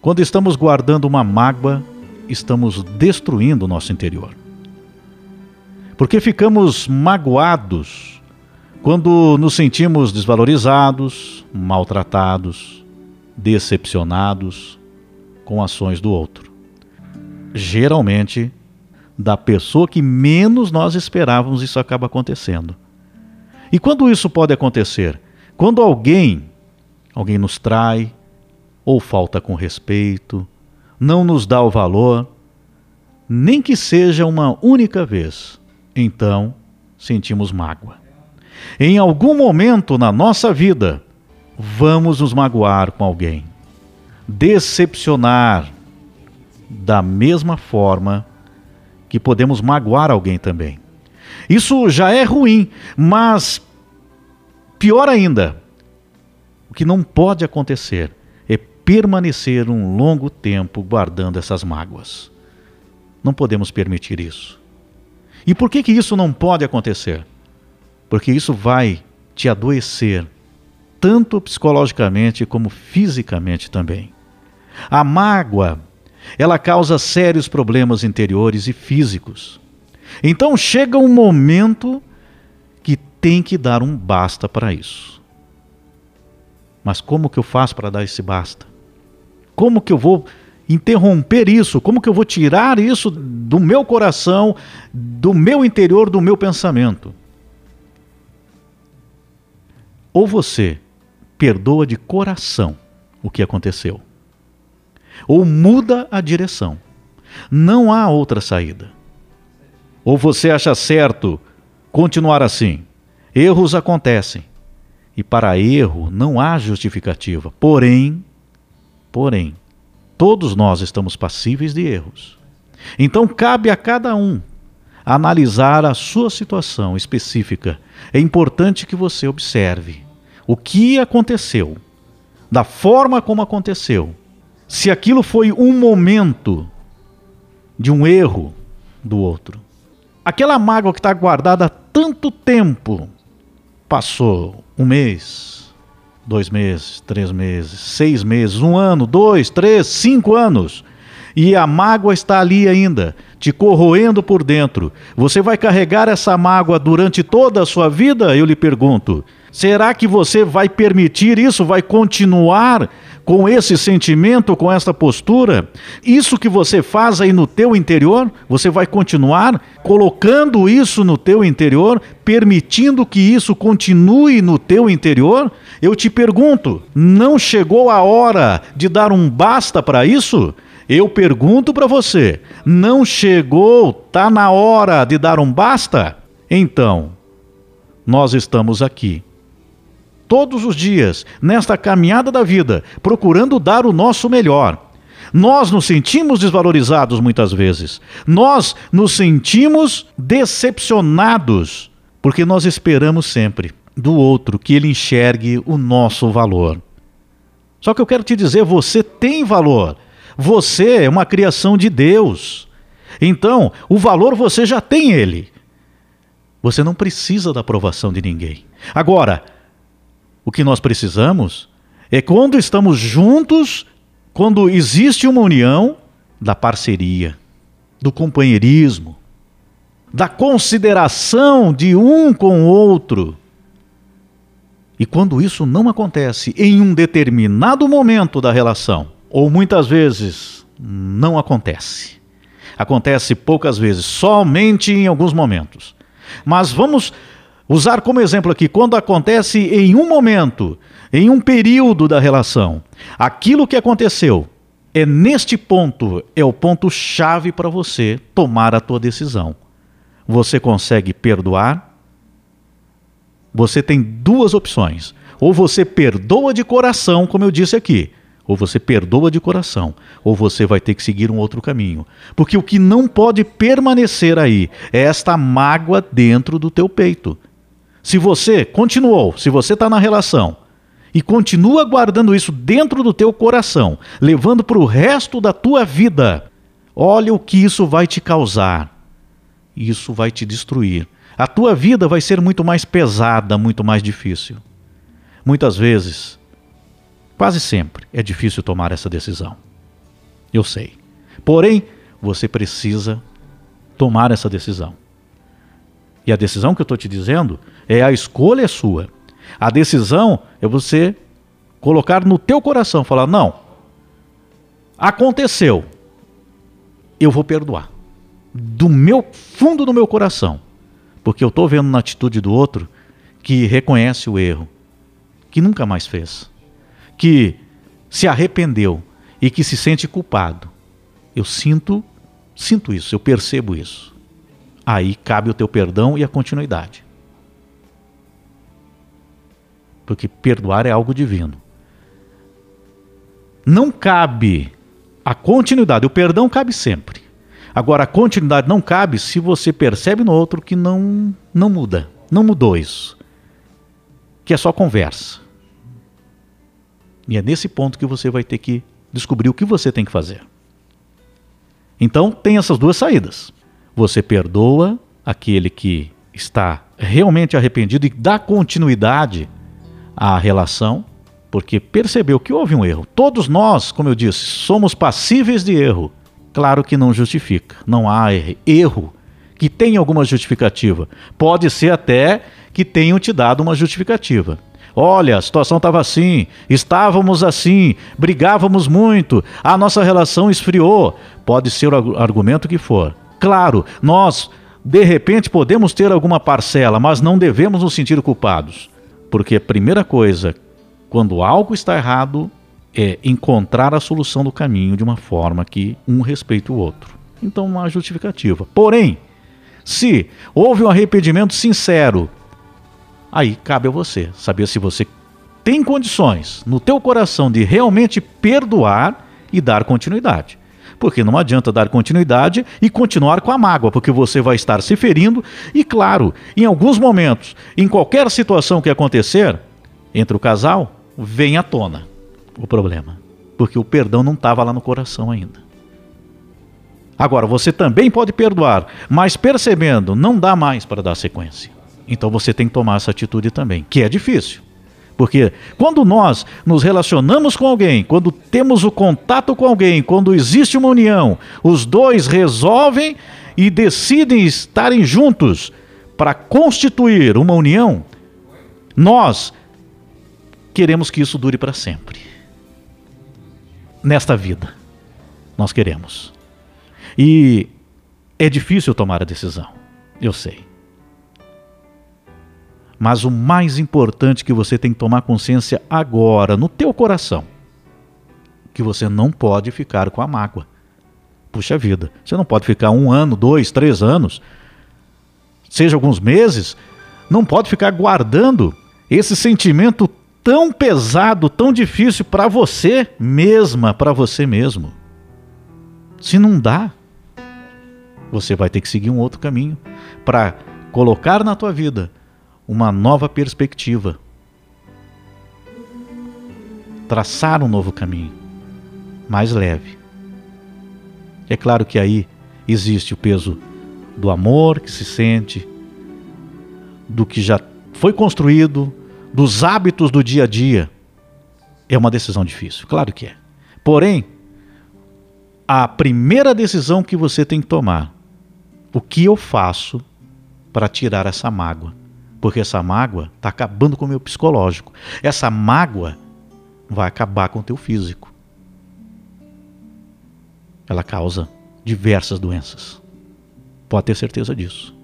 Quando estamos guardando uma mágoa, estamos destruindo o nosso interior. Porque ficamos magoados quando nos sentimos desvalorizados, maltratados, decepcionados com ações do outro. Geralmente, da pessoa que menos nós esperávamos, isso acaba acontecendo. E quando isso pode acontecer? Quando alguém, alguém nos trai, ou falta com respeito, não nos dá o valor, nem que seja uma única vez, então sentimos mágoa. Em algum momento na nossa vida, vamos nos magoar com alguém, decepcionar da mesma forma que podemos magoar alguém também. Isso já é ruim, mas pior ainda, o que não pode acontecer permanecer um longo tempo guardando essas mágoas. Não podemos permitir isso. E por que que isso não pode acontecer? Porque isso vai te adoecer, tanto psicologicamente como fisicamente também. A mágoa ela causa sérios problemas interiores e físicos. Então chega um momento que tem que dar um basta para isso. Mas como que eu faço para dar esse basta? Como que eu vou interromper isso? Como que eu vou tirar isso do meu coração, do meu interior, do meu pensamento? Ou você perdoa de coração o que aconteceu, ou muda a direção. Não há outra saída. Ou você acha certo continuar assim? Erros acontecem. E para erro não há justificativa. Porém, porém, todos nós estamos passíveis de erros. Então cabe a cada um analisar a sua situação específica. É importante que você observe o que aconteceu, da forma como aconteceu, se aquilo foi um momento de um erro do outro. Aquela mágoa que está guardada há tanto tempo passou um mês, dois meses, três meses, seis meses, um ano, dois, três, cinco anos. E a mágoa está ali ainda, te corroendo por dentro. Você vai carregar essa mágoa durante toda a sua vida? Eu lhe pergunto. Será que você vai permitir isso? Vai continuar com esse sentimento, com essa postura, isso que você faz aí no teu interior, você vai continuar colocando isso no teu interior, permitindo que isso continue no teu interior? Eu te pergunto, não chegou a hora de dar um basta para isso? Eu pergunto para você, não chegou, tá na hora de dar um basta? Então, nós estamos aqui todos os dias, nesta caminhada da vida, procurando dar o nosso melhor. Nós nos sentimos desvalorizados muitas vezes. Nós nos sentimos decepcionados, porque nós esperamos sempre do outro que ele enxergue o nosso valor. Só que eu quero te dizer, você tem valor. Você é uma criação de Deus. Então, o valor você já tem ele. Você não precisa da aprovação de ninguém. Agora, o que nós precisamos é quando estamos juntos, quando existe uma união, da parceria, do companheirismo, da consideração de um com o outro. E quando isso não acontece em um determinado momento da relação, ou muitas vezes não acontece, acontece poucas vezes, somente em alguns momentos. Mas vamos usar como exemplo aqui, quando acontece em um momento, em um período da relação, aquilo que aconteceu é neste ponto, é o ponto chave para você tomar a tua decisão. Você consegue perdoar? Você tem duas opções. Ou você perdoa de coração, como eu disse aqui, ou você perdoa de coração, ou você vai ter que seguir um outro caminho. Porque o que não pode permanecer aí é esta mágoa dentro do teu peito. Se você continuou, se você está na relação e continua guardando isso dentro do teu coração, levando para o resto da tua vida, olha o que isso vai te causar. Isso vai te destruir. A tua vida vai ser muito mais pesada, muito mais difícil. Muitas vezes, quase sempre, é difícil tomar essa decisão. Eu sei. Porém, você precisa tomar essa decisão. E a decisão que eu estou te dizendo é a escolha é sua. A decisão é você colocar no teu coração, falar: não, aconteceu, eu vou perdoar. Do meu fundo do meu coração. Porque eu estou vendo na atitude do outro que reconhece o erro, que nunca mais fez, que se arrependeu e que se sente culpado. Eu sinto, sinto isso, eu percebo isso. Aí cabe o teu perdão e a continuidade. Porque perdoar é algo divino. Não cabe a continuidade, o perdão cabe sempre. Agora, a continuidade não cabe se você percebe no outro que não, não muda, não mudou isso. Que é só conversa. E é nesse ponto que você vai ter que descobrir o que você tem que fazer. Então, tem essas duas saídas. Você perdoa aquele que está realmente arrependido e dá continuidade à relação, porque percebeu que houve um erro. Todos nós, como eu disse, somos passíveis de erro. Claro que não justifica, não há erro que tenha alguma justificativa. Pode ser até que tenham te dado uma justificativa. Olha, a situação estava assim, estávamos assim, brigávamos muito, a nossa relação esfriou. Pode ser o argumento que for. Claro, nós de repente podemos ter alguma parcela, mas não devemos nos sentir culpados. Porque a primeira coisa quando algo está errado, é encontrar a solução do caminho de uma forma que um respeite o outro. Então, uma justificativa. Porém, se houve um arrependimento sincero, aí cabe a você saber se você tem condições no teu coração de realmente perdoar e dar continuidade. Porque não adianta dar continuidade e continuar com a mágoa, porque você vai estar se ferindo e claro, em alguns momentos, em qualquer situação que acontecer entre o casal, vem à tona o problema, porque o perdão não estava lá no coração ainda. Agora, você também pode perdoar, mas percebendo, não dá mais para dar sequência. Então você tem que tomar essa atitude também, que é difícil. Porque quando nós nos relacionamos com alguém, quando temos o contato com alguém, quando existe uma união, os dois resolvem e decidem estarem juntos para constituir uma união, nós queremos que isso dure para sempre. Nesta vida, nós queremos. E é difícil tomar a decisão, eu sei. Mas o mais importante que você tem que tomar consciência agora, no teu coração, que você não pode ficar com a mágoa. Puxa vida, você não pode ficar um ano, dois, três anos, seja alguns meses, não pode ficar guardando esse sentimento tão pesado, tão difícil para você mesma, para você mesmo. Se não dá, você vai ter que seguir um outro caminho para colocar na tua vida uma nova perspectiva. Traçar um novo caminho, mais leve. É claro que aí existe o peso do amor que se sente, do que já foi construído, dos hábitos do dia a dia, é uma decisão difícil. Claro que é. Porém, a primeira decisão que você tem que tomar, o que eu faço para tirar essa mágoa? Porque essa mágoa está acabando com o meu psicológico. Essa mágoa vai acabar com o teu físico. Ela causa diversas doenças. Pode ter certeza disso.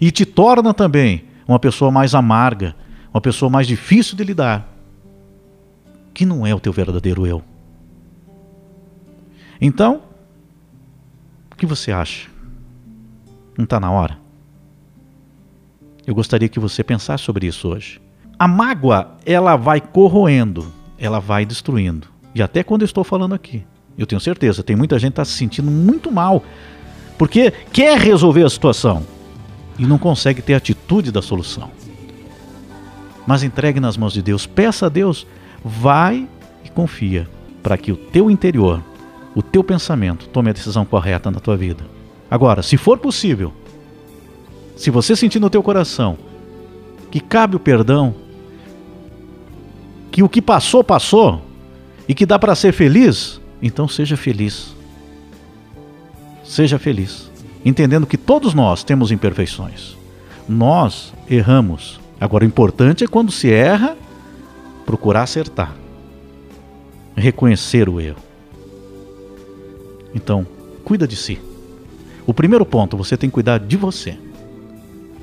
E te torna também uma pessoa mais amarga, uma pessoa mais difícil de lidar, que não é o teu verdadeiro eu. Então, o que você acha? Não está na hora? Eu gostaria que você pensasse sobre isso hoje. A mágoa, ela vai corroendo, ela vai destruindo. E até quando eu estou falando aqui, eu tenho certeza, tem muita gente que está se sentindo muito mal, porque quer resolver a situação e não consegue ter atitude da solução mas entregue nas mãos de Deus. Peça a Deus, vai e confia para que o teu interior, o teu pensamento tome a decisão correta na tua vida. Agora, se for possível, se você sentir no teu coração que cabe o perdão, que o que passou passou e que dá para ser feliz, Então seja feliz. Seja feliz, entendendo que todos nós temos imperfeições. Nós erramos. Agora, o importante é quando se erra, procurar acertar, reconhecer o erro. Então, cuida de si. O primeiro ponto, você tem que cuidar de você,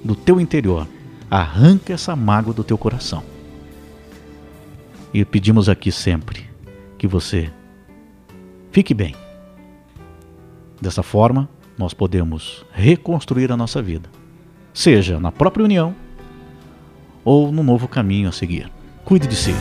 do teu interior. Arranca essa mágoa do teu coração. E pedimos aqui sempre que você fique bem. Dessa forma, nós podemos reconstruir a nossa vida, seja na própria união ou no novo caminho a seguir. Cuide de si.